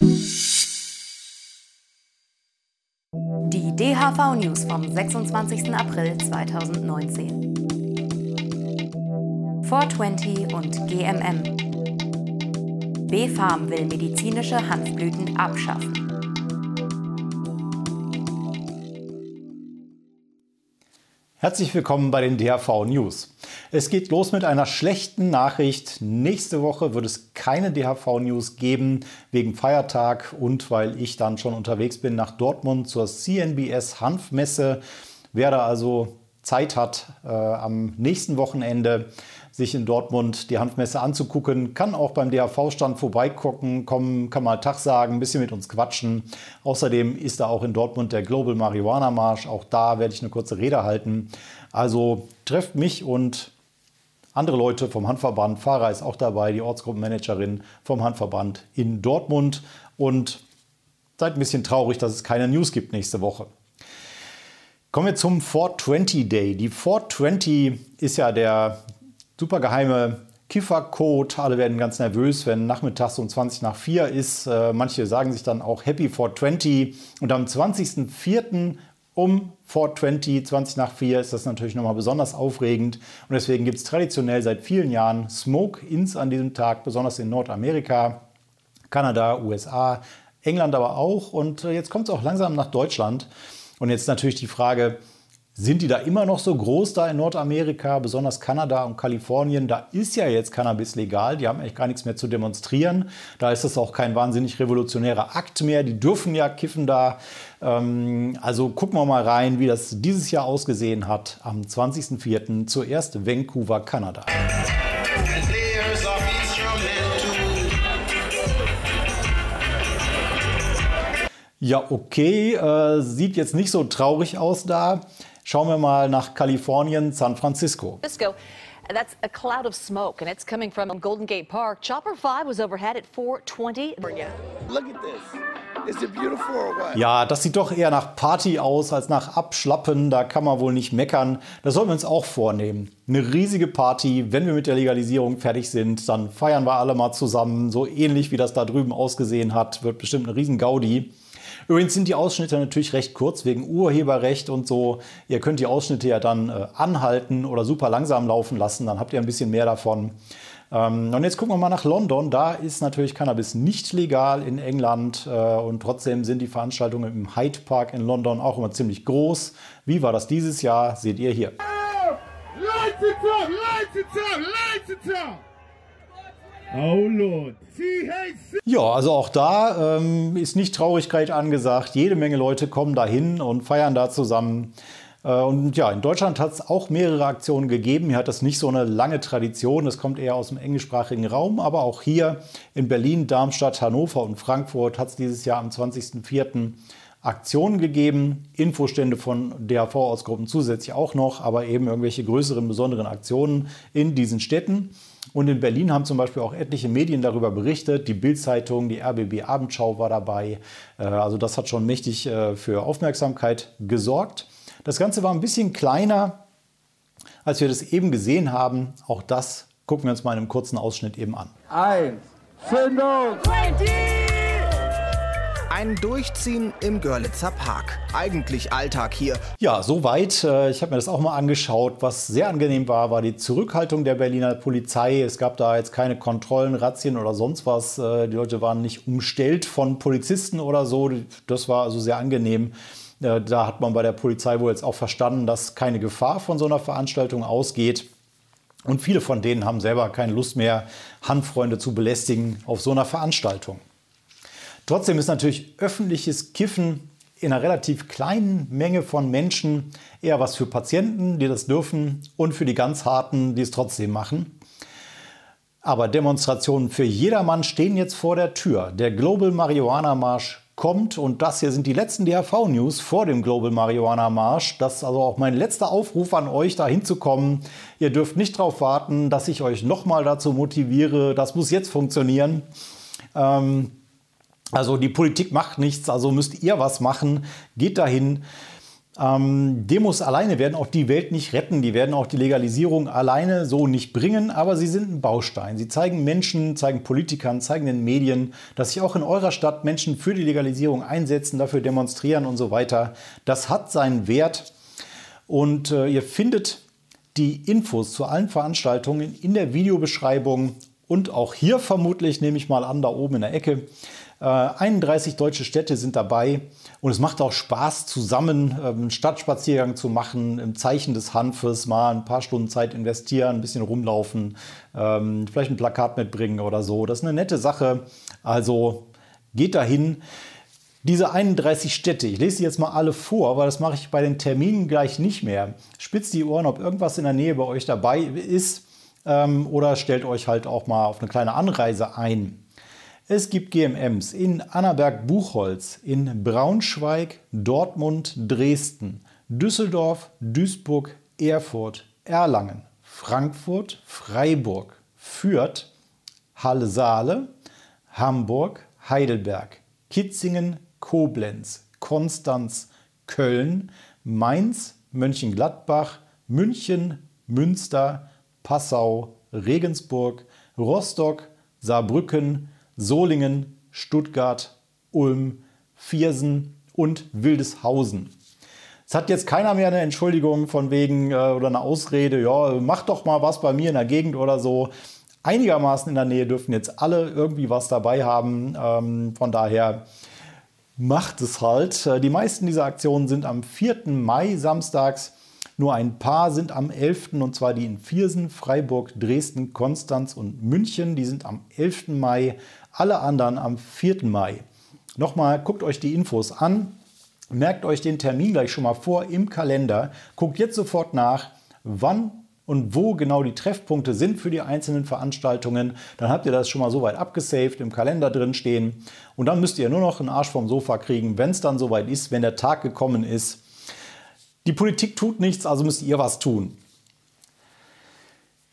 Die DHV News vom 26. April 2019. 420 und GMM. B-Farm will medizinische Hanfblüten abschaffen. Herzlich willkommen bei den DHV News. Es geht los mit einer schlechten Nachricht. Nächste Woche wird es keine DHV News geben wegen Feiertag und weil ich dann schon unterwegs bin nach Dortmund zur CNBS Hanfmesse. Wer da also Zeit hat äh, am nächsten Wochenende, sich in Dortmund die Hanfmesse anzugucken. Kann auch beim DHV-Stand vorbeigucken, kommen, kann mal Tag sagen, ein bisschen mit uns quatschen. Außerdem ist da auch in Dortmund der Global Marihuana Marsch. Auch da werde ich eine kurze Rede halten. Also trefft mich und andere Leute vom Handverband. Fahrer ist auch dabei, die Ortsgruppenmanagerin vom Handverband in Dortmund. Und seid ein bisschen traurig, dass es keine News gibt nächste Woche. Kommen wir zum 420 Day. Die 420 ist ja der super geheime Kiffercode. Alle werden ganz nervös, wenn nachmittags um 20 nach 4 ist. Äh, manche sagen sich dann auch Happy 420. Und am 20.04. um 420, 20 nach 4 ist das natürlich nochmal besonders aufregend. Und deswegen gibt es traditionell seit vielen Jahren Smoke-Ins an diesem Tag, besonders in Nordamerika, Kanada, USA, England aber auch. Und jetzt kommt es auch langsam nach Deutschland. Und jetzt natürlich die Frage, sind die da immer noch so groß da in Nordamerika, besonders Kanada und Kalifornien? Da ist ja jetzt Cannabis legal, die haben eigentlich gar nichts mehr zu demonstrieren. Da ist es auch kein wahnsinnig revolutionärer Akt mehr. Die dürfen ja kiffen da. Ähm, also gucken wir mal rein, wie das dieses Jahr ausgesehen hat am 20.04. zuerst Vancouver, Kanada. Ja, okay, äh, sieht jetzt nicht so traurig aus da. Schauen wir mal nach Kalifornien, San Francisco. That's a cloud of smoke, and it's coming from Golden Gate Park. Chopper 5 was overhead at 420. Look at this. Is it beautiful or what? Ja, das sieht doch eher nach Party aus als nach Abschlappen. Da kann man wohl nicht meckern. Das sollten wir uns auch vornehmen. Eine riesige Party. Wenn wir mit der Legalisierung fertig sind, dann feiern wir alle mal zusammen. So ähnlich wie das da drüben ausgesehen hat. Wird bestimmt eine riesen Gaudi. Übrigens sind die Ausschnitte natürlich recht kurz wegen Urheberrecht und so. Ihr könnt die Ausschnitte ja dann äh, anhalten oder super langsam laufen lassen, dann habt ihr ein bisschen mehr davon. Ähm, und jetzt gucken wir mal nach London. Da ist natürlich Cannabis nicht legal in England äh, und trotzdem sind die Veranstaltungen im Hyde Park in London auch immer ziemlich groß. Wie war das dieses Jahr? Seht ihr hier. Lights it up, lights it up, lights it up. Oh. Ja, also auch da ähm, ist nicht Traurigkeit angesagt. Jede Menge Leute kommen da hin und feiern da zusammen. Äh, und ja, in Deutschland hat es auch mehrere Aktionen gegeben. Hier hat das nicht so eine lange Tradition. Das kommt eher aus dem englischsprachigen Raum. Aber auch hier in Berlin, Darmstadt, Hannover und Frankfurt hat es dieses Jahr am 20.04. Aktionen gegeben, Infostände von DHV-Ausgruppen zusätzlich auch noch, aber eben irgendwelche größeren, besonderen Aktionen in diesen Städten. Und in Berlin haben zum Beispiel auch etliche Medien darüber berichtet. Die Bild-Zeitung, die RBB Abendschau war dabei. Äh, also das hat schon mächtig äh, für Aufmerksamkeit gesorgt. Das Ganze war ein bisschen kleiner, als wir das eben gesehen haben. Auch das gucken wir uns mal in einem kurzen Ausschnitt eben an. Eins, Zündung! 20! Ein Durchziehen im Görlitzer Park. Eigentlich Alltag hier. Ja, soweit. Äh, ich habe mir das auch mal angeschaut. Was sehr angenehm war, war die Zurückhaltung der Berliner Polizei. Es gab da jetzt keine Kontrollen, Razzien oder sonst was. Äh, die Leute waren nicht umstellt von Polizisten oder so. Das war also sehr angenehm. Äh, da hat man bei der Polizei wohl jetzt auch verstanden, dass keine Gefahr von so einer Veranstaltung ausgeht. Und viele von denen haben selber keine Lust mehr, Handfreunde zu belästigen auf so einer Veranstaltung. Trotzdem ist natürlich öffentliches Kiffen in einer relativ kleinen Menge von Menschen eher was für Patienten, die das dürfen, und für die ganz harten, die es trotzdem machen. Aber Demonstrationen für jedermann stehen jetzt vor der Tür. Der Global Marihuana Marsch kommt und das hier sind die letzten DHV-News vor dem Global Marihuana Marsch. Das ist also auch mein letzter Aufruf an euch, da hinzukommen. Ihr dürft nicht darauf warten, dass ich euch nochmal dazu motiviere. Das muss jetzt funktionieren. Ähm, also die Politik macht nichts, also müsst ihr was machen. Geht dahin. Ähm, Demos alleine werden auch die Welt nicht retten, die werden auch die Legalisierung alleine so nicht bringen, aber sie sind ein Baustein. Sie zeigen Menschen, zeigen Politikern, zeigen den Medien, dass sich auch in eurer Stadt Menschen für die Legalisierung einsetzen, dafür demonstrieren und so weiter. Das hat seinen Wert und äh, ihr findet die Infos zu allen Veranstaltungen in der Videobeschreibung und auch hier vermutlich, nehme ich mal an, da oben in der Ecke. 31 äh, deutsche Städte sind dabei und es macht auch Spaß, zusammen ähm, einen Stadtspaziergang zu machen, im Zeichen des Hanfes, mal ein paar Stunden Zeit investieren, ein bisschen rumlaufen, ähm, vielleicht ein Plakat mitbringen oder so. Das ist eine nette Sache. Also geht dahin. Diese 31 Städte, ich lese sie jetzt mal alle vor, weil das mache ich bei den Terminen gleich nicht mehr. Spitzt die Ohren, ob irgendwas in der Nähe bei euch dabei ist ähm, oder stellt euch halt auch mal auf eine kleine Anreise ein. Es gibt GMMs in Annaberg-Buchholz, in Braunschweig, Dortmund, Dresden, Düsseldorf, Duisburg, Erfurt, Erlangen, Frankfurt, Freiburg, Fürth, Halle-Saale, Hamburg, Heidelberg, Kitzingen, Koblenz, Konstanz, Köln, Mainz, Mönchengladbach, München, Münster, Passau, Regensburg, Rostock, Saarbrücken, Solingen, Stuttgart, Ulm, Viersen und Wildeshausen. Es hat jetzt keiner mehr eine Entschuldigung von wegen äh, oder eine Ausrede, ja, mach doch mal was bei mir in der Gegend oder so. Einigermaßen in der Nähe dürfen jetzt alle irgendwie was dabei haben. Ähm, von daher macht es halt. Äh, die meisten dieser Aktionen sind am 4. Mai samstags. Nur ein paar sind am 11. und zwar die in Viersen, Freiburg, Dresden, Konstanz und München. Die sind am 11. Mai alle anderen am 4. Mai. Nochmal, guckt euch die Infos an, merkt euch den Termin gleich schon mal vor im Kalender, guckt jetzt sofort nach, wann und wo genau die Treffpunkte sind für die einzelnen Veranstaltungen. Dann habt ihr das schon mal soweit abgesaved, im Kalender drin stehen. Und dann müsst ihr nur noch einen Arsch vom Sofa kriegen, wenn es dann soweit ist, wenn der Tag gekommen ist. Die Politik tut nichts, also müsst ihr was tun.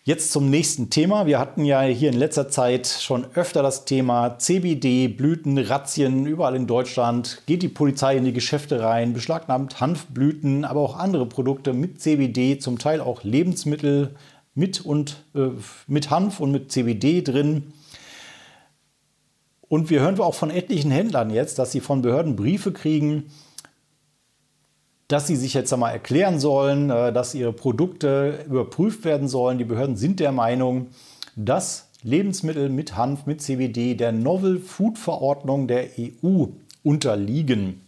Jetzt zum nächsten Thema. Wir hatten ja hier in letzter Zeit schon öfter das Thema CBD, Blüten, Razzien. Überall in Deutschland geht die Polizei in die Geschäfte rein, beschlagnahmt Hanfblüten, aber auch andere Produkte mit CBD, zum Teil auch Lebensmittel mit, und, äh, mit Hanf und mit CBD drin. Und wir hören auch von etlichen Händlern jetzt, dass sie von Behörden Briefe kriegen, dass sie sich jetzt einmal erklären sollen, äh, dass ihre Produkte überprüft werden sollen. Die Behörden sind der Meinung, dass Lebensmittel mit Hanf, mit CBD der Novel Food Verordnung der EU unterliegen.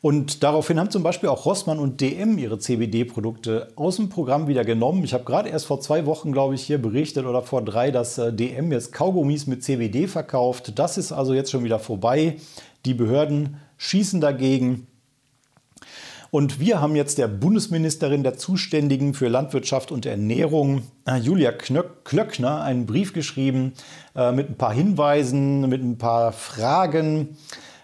Und daraufhin haben zum Beispiel auch Rossmann und DM ihre CBD-Produkte aus dem Programm wieder genommen. Ich habe gerade erst vor zwei Wochen, glaube ich, hier berichtet oder vor drei, dass äh, DM jetzt Kaugummis mit CBD verkauft. Das ist also jetzt schon wieder vorbei. Die Behörden schießen dagegen. Und wir haben jetzt der Bundesministerin der Zuständigen für Landwirtschaft und Ernährung, äh, Julia Klöckner, einen Brief geschrieben äh, mit ein paar Hinweisen, mit ein paar Fragen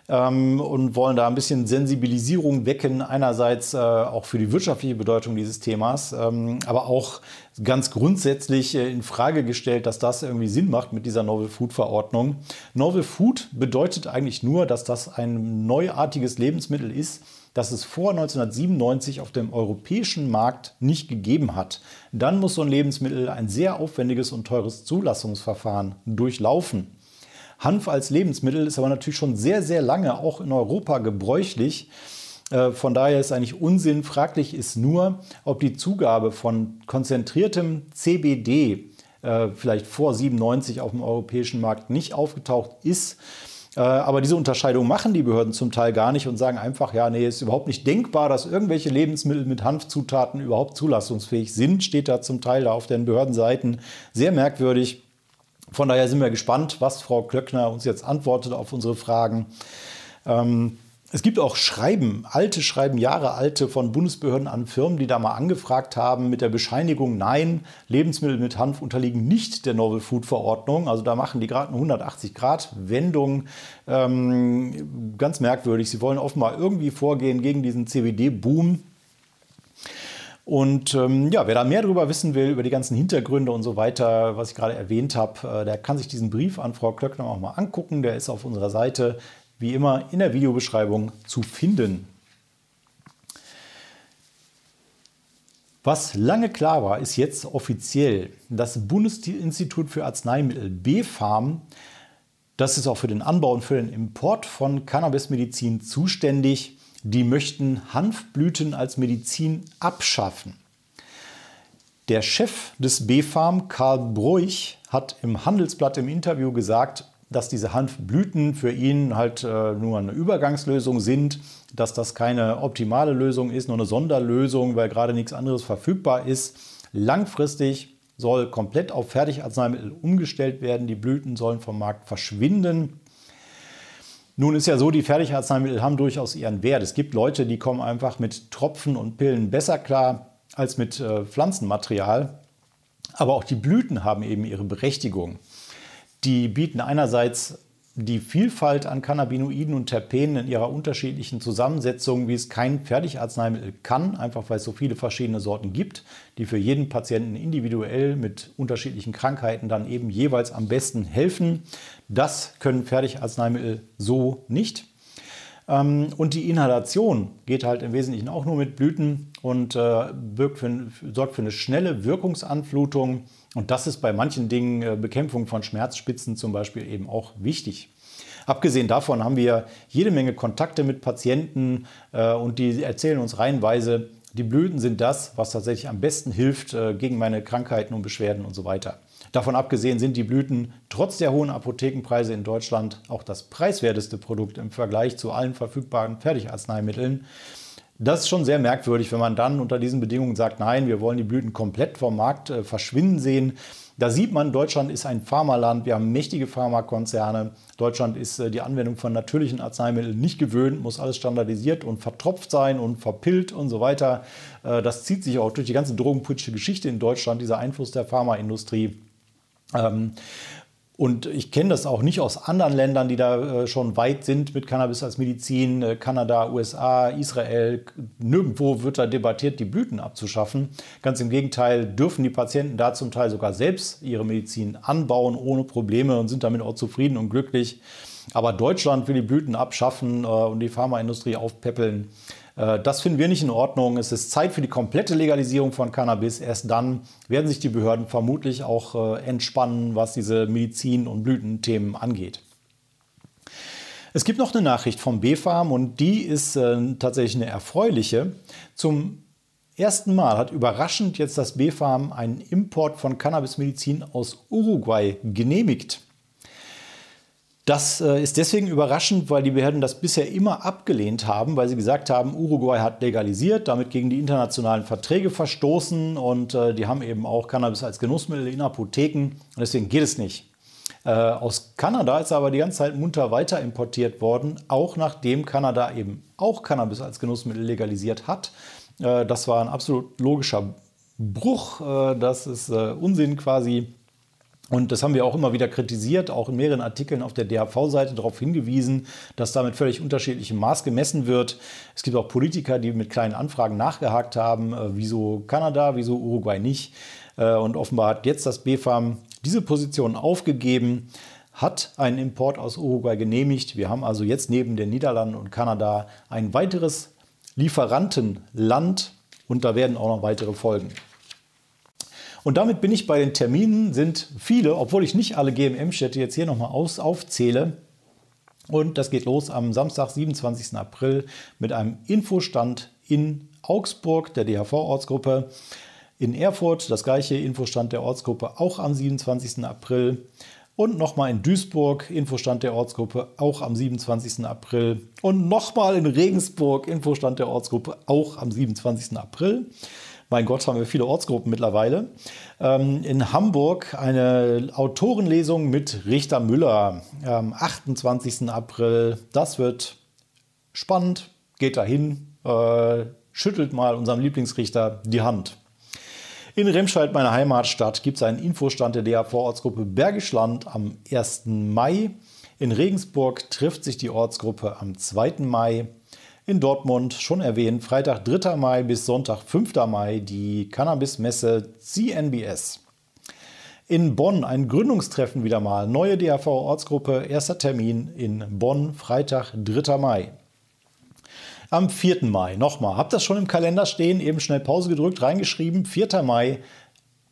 ähm, und wollen da ein bisschen Sensibilisierung wecken. Einerseits äh, auch für die wirtschaftliche Bedeutung dieses Themas, ähm, aber auch ganz grundsätzlich in Frage gestellt, dass das irgendwie Sinn macht mit dieser Novel Food Verordnung. Novel Food bedeutet eigentlich nur, dass das ein neuartiges Lebensmittel ist, das es vor 1997 auf dem europäischen Markt nicht gegeben hat. Dann muss so ein Lebensmittel ein sehr aufwendiges und teures Zulassungsverfahren durchlaufen. Hanf als Lebensmittel ist aber natürlich schon sehr, sehr lange auch in Europa gebräuchlich. Äh, von daher ist eigentlich Unsinn. Fraglich ist nur, ob die Zugabe von konzentriertem CBD äh, vielleicht vor 97 auf dem europäischen Markt nicht aufgetaucht ist. Äh, aber diese Unterscheidung machen die Behörden zum Teil gar nicht und sagen einfach, ja, nee, ist überhaupt nicht denkbar, dass irgendwelche Lebensmittel mit Hanfzutaten überhaupt zulassungsfähig sind, steht da zum Teil da auf den Behördenseiten. Sehr merkwürdig. Von daher sind wir gespannt, was Frau Klöckner uns jetzt antwortet auf unsere Fragen. Ähm, es gibt auch Schreiben, alte Schreiben, Jahre alte von Bundesbehörden an Firmen, die da mal angefragt haben mit der Bescheinigung, nein, Lebensmittel mit Hanf unterliegen nicht der Novel Food Verordnung. Also da machen die gerade eine 180-Grad-Wendung. Ähm, ganz merkwürdig. Sie wollen offenbar irgendwie vorgehen gegen diesen CBD-Boom. Und ähm, ja, wer da mehr darüber wissen will, über die ganzen Hintergründe und so weiter, was ich gerade erwähnt habe, äh, der kann sich diesen Brief an Frau Klöckner auch mal angucken. Der ist auf unserer Seite wie immer in der Videobeschreibung zu finden. Was lange klar war, ist jetzt offiziell. Das Bundesinstitut für Arzneimittel BfArM, das ist auch für den Anbau und für den Import von Cannabismedizin zuständig. Die möchten Hanfblüten als Medizin abschaffen. Der Chef des BfArM, Karl Bruch, hat im Handelsblatt im Interview gesagt, dass diese Hanfblüten für ihn halt äh, nur eine Übergangslösung sind, dass das keine optimale Lösung ist, nur eine Sonderlösung, weil gerade nichts anderes verfügbar ist. Langfristig soll komplett auf Fertigarzneimittel umgestellt werden. Die Blüten sollen vom Markt verschwinden. Nun ist ja so, die Fertigarzneimittel haben durchaus ihren Wert. Es gibt Leute, die kommen einfach mit Tropfen und Pillen besser klar als mit äh, Pflanzenmaterial. Aber auch die Blüten haben eben ihre Berechtigung. Die bieten einerseits die Vielfalt an Cannabinoiden und Terpenen in ihrer unterschiedlichen Zusammensetzung, wie es kein Fertigarzneimittel kann, einfach weil es so viele verschiedene Sorten gibt, die für jeden Patienten individuell mit unterschiedlichen Krankheiten dann eben jeweils am besten helfen. Das können Fertigarzneimittel so nicht. Ähm, und die Inhalation geht halt im Wesentlichen auch nur mit Blüten und äh, für, sorgt für eine schnelle Wirkungsanflutung und das ist bei manchen Dingen, äh, Bekämpfung von Schmerzspitzen zum Beispiel, eben auch wichtig. Abgesehen davon haben wir jede Menge Kontakte mit Patienten äh, und die erzählen uns reihenweise, die Blüten sind das, was tatsächlich am besten hilft gegen meine Krankheiten und Beschwerden und so weiter. Davon abgesehen sind die Blüten trotz der hohen Apothekenpreise in Deutschland auch das preiswerteste Produkt im Vergleich zu allen verfügbaren Fertigarzneimitteln. Das ist schon sehr merkwürdig, wenn man dann unter diesen Bedingungen sagt, nein, wir wollen die Blüten komplett vom Markt äh, verschwinden sehen. Da sieht man, Deutschland ist ein Pharmaland, wir haben mächtige Pharmakonzerne. Deutschland ist äh, die Anwendung von natürlichen Arzneimitteln nicht gewöhnt, muss alles standardisiert und vertropft sein und verpillt und so weiter. Äh, das zieht sich auch durch die ganze drogenpolitische Geschichte in Deutschland, dieser Einfluss der Pharmaindustrie. Ähm, und ich kenne das auch nicht aus anderen Ländern, die da äh, schon weit sind mit Cannabis als Medizin. Äh, Kanada, USA, Israel. Nirgendwo wird da debattiert, die Blüten abzuschaffen. Ganz im Gegenteil dürfen die Patienten da zum Teil sogar selbst ihre Medizin anbauen ohne Probleme und sind damit auch zufrieden und glücklich. Aber Deutschland will die Blüten abschaffen äh, und die Pharmaindustrie aufpäppeln. Äh, das finden wir nicht in Ordnung. Es ist Zeit für die komplette Legalisierung von Cannabis. Erst dann werden sich die Behörden vermutlich auch äh, entspannen, was diese Medizin- und Blütenthemen angeht. Es gibt noch eine Nachricht vom BfArM und die ist äh, tatsächlich eine erfreuliche. Zum ersten Mal hat überraschend jetzt das BfArM einen Import von Cannabismedizin aus Uruguay genehmigt. Das äh, ist deswegen überraschend, weil die Behörden das bisher immer abgelehnt haben, weil sie gesagt haben, Uruguay hat legalisiert, damit gegen die internationalen Verträge verstoßen und äh, die haben eben auch Cannabis als Genussmittel in Apotheken und deswegen geht es nicht. Äh, aus Kanada ist aber die ganze Zeit munter weiter importiert worden, auch nachdem Kanada eben auch Cannabis als Genussmittel legalisiert hat. das war ein absolut logischer Bruch. das ist Unsinn quasi. Und das haben wir auch immer wieder kritisiert, auch in mehreren Artikeln auf der DHV-Seite darauf hingewiesen, dass damit völlig unterschiedlichem Maß gemessen wird. Es gibt auch Politiker, die mit kleinen Anfragen nachgehakt haben, äh, wieso Kanada, wieso Uruguay nicht. Äh, und offenbar hat jetzt das BfArM diese Position aufgegeben, hat einen Import aus Uruguay genehmigt. Wir haben also jetzt neben den Niederlanden und Kanada ein weiteres Lieferantenland und da werden auch noch weitere folgen. Und damit bin ich bei den Terminen, sind viele, obwohl ich nicht alle GMM-Städte jetzt hier nochmal aufzähle. Und das geht los am Samstag, 27. April mit einem Infostand in Augsburg der DHV-Ortsgruppe. In Erfurt das gleiche Infostand der Ortsgruppe auch am 27. April. Und nochmal in Duisburg, Infostand der Ortsgruppe, auch am 27. April. Und nochmal in Regensburg, Infostand der Ortsgruppe, auch am 27. April. Mein Gott, haben wir viele Ortsgruppen mittlerweile. Ähm, in Hamburg eine Autorenlesung mit Richter Müller am 28. April. Das wird spannend. Geht dahin, äh, schüttelt mal unserem Lieblingsrichter die Hand. In Remscheid, meiner Heimatstadt, gibt es einen Infostand der DAV-Ortsgruppe Bergisch Land am 1. Mai. In Regensburg trifft sich die Ortsgruppe am 2. Mai. In Dortmund, schon erwähnt, Freitag 3. Mai bis Sonntag 5. Mai die Cannabis-Messe CNBS. In Bonn ein Gründungstreffen wieder mal. Neue DAV-Ortsgruppe, erster Termin in Bonn, Freitag 3. Mai. Am 4. Mai, nochmal, habt das schon im Kalender stehen, eben schnell Pause gedrückt, reingeschrieben. 4. Mai,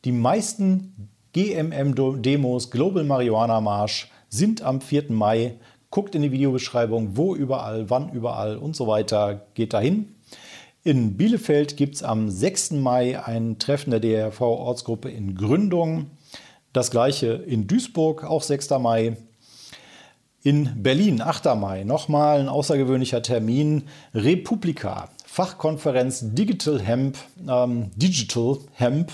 die meisten GMM-Demos, Global Marihuana Marsch, sind am 4. Mai. Guckt in die Videobeschreibung, wo überall, wann überall und so weiter. Geht dahin. In Bielefeld gibt es am 6. Mai ein Treffen der DRV-Ortsgruppe in Gründung. Das gleiche in Duisburg, auch 6. Mai. In Berlin, 8. Mai, nochmal ein außergewöhnlicher Termin. Republika, Fachkonferenz Digital Hemp, ähm, Digital Hemp.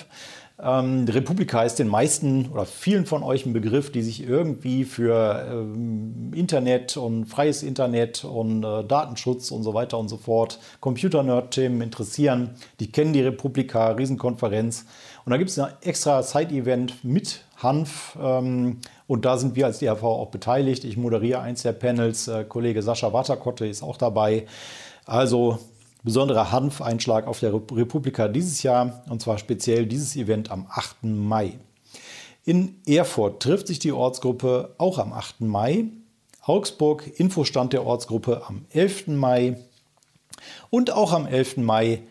Ähm, Republika ist den meisten oder vielen von euch ein Begriff, die sich irgendwie für ähm, Internet und freies Internet und äh, Datenschutz und so weiter und so fort, Computer-Nerd-Themen interessieren. Die kennen die Republika, Riesenkonferenz. Und da gibt es ein extra Side-Event mit Hanf. Ähm, und da sind wir als DRV auch beteiligt. Ich moderiere eins der Panels. Äh, Kollege Sascha Waterkotte ist auch dabei. Also besonderer Hanfeinschlag auf der Republika dieses Jahr und zwar speziell dieses Event am 8. Mai. In Erfurt trifft sich die Ortsgruppe auch am 8. Mai. Augsburg, Infostand der Ortsgruppe am 11. Mai. Und auch am 11. Mai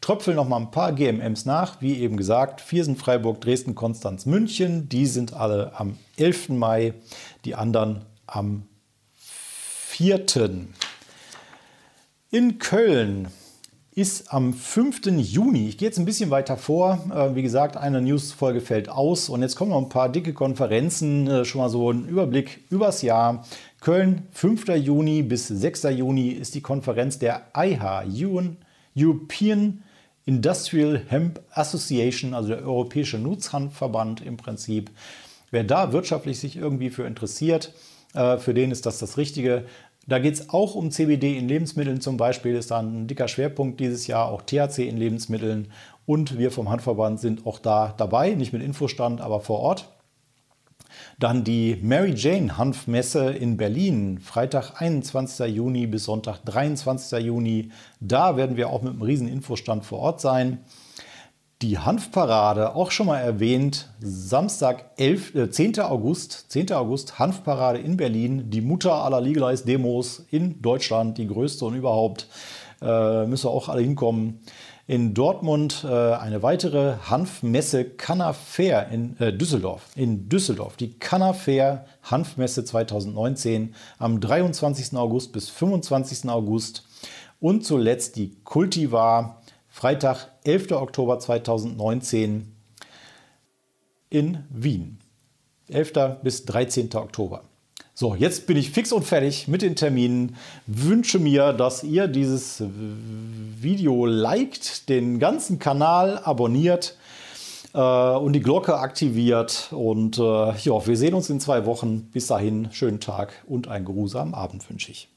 tröpfeln noch mal ein paar GMMs nach. Wie eben gesagt, Viersen, Freiburg, Dresden, Konstanz, München. Die sind alle am 11. Mai, die anderen am 4. In Köln ist am 5. Juni. Ich gehe jetzt ein bisschen weiter vor. Äh, wie gesagt, eine News-Folge fällt aus und jetzt kommen noch ein paar dicke Konferenzen. Äh, schon mal so ein Überblick übers Jahr. Köln, 5. Juni bis 6. Juni ist die Konferenz der IHA, European Industrial Hemp Association, also der Europäische Nutzhanfverband im Prinzip. Wer da wirtschaftlich sich irgendwie für interessiert, äh, für den ist das das Richtige. Da geht es auch um CBD in Lebensmitteln zum Beispiel, ist da ein dicker Schwerpunkt dieses Jahr, auch THC in Lebensmitteln. Und wir vom Handverband sind auch da dabei, nicht mit Infostand, aber vor Ort. Dann die Mary Jane Hanfmesse in Berlin, Freitag 21. Juni bis Sonntag 23. Juni. Da werden wir auch mit einem riesen Infostand vor Ort sein. Die Hanfparade, auch schon mal erwähnt, Samstag 11, äh, 10. August, 10. August, Hanfparade in Berlin, die Mutter aller Legalize Demos in Deutschland, die größte und überhaupt, äh, müssen auch alle hinkommen. In Dortmund äh, eine weitere Hanfmesse Canna Fair in äh, Düsseldorf. In Düsseldorf die Canna Fair Hanfmesse 2019 am 23. August bis 25. August. Und zuletzt die Cultivar Freitag, 11. Oktober 2019 in Wien. 11. bis 13. Oktober. So, jetzt bin ich fix und fertig mit den Terminen. Wünsche mir, dass ihr dieses Video liked, den ganzen Kanal abonniert äh, und die Glocke aktiviert. Und äh, ja, wir sehen uns in zwei Wochen. Bis dahin, schönen Tag und einen geruhsamen Abend wünsche ich.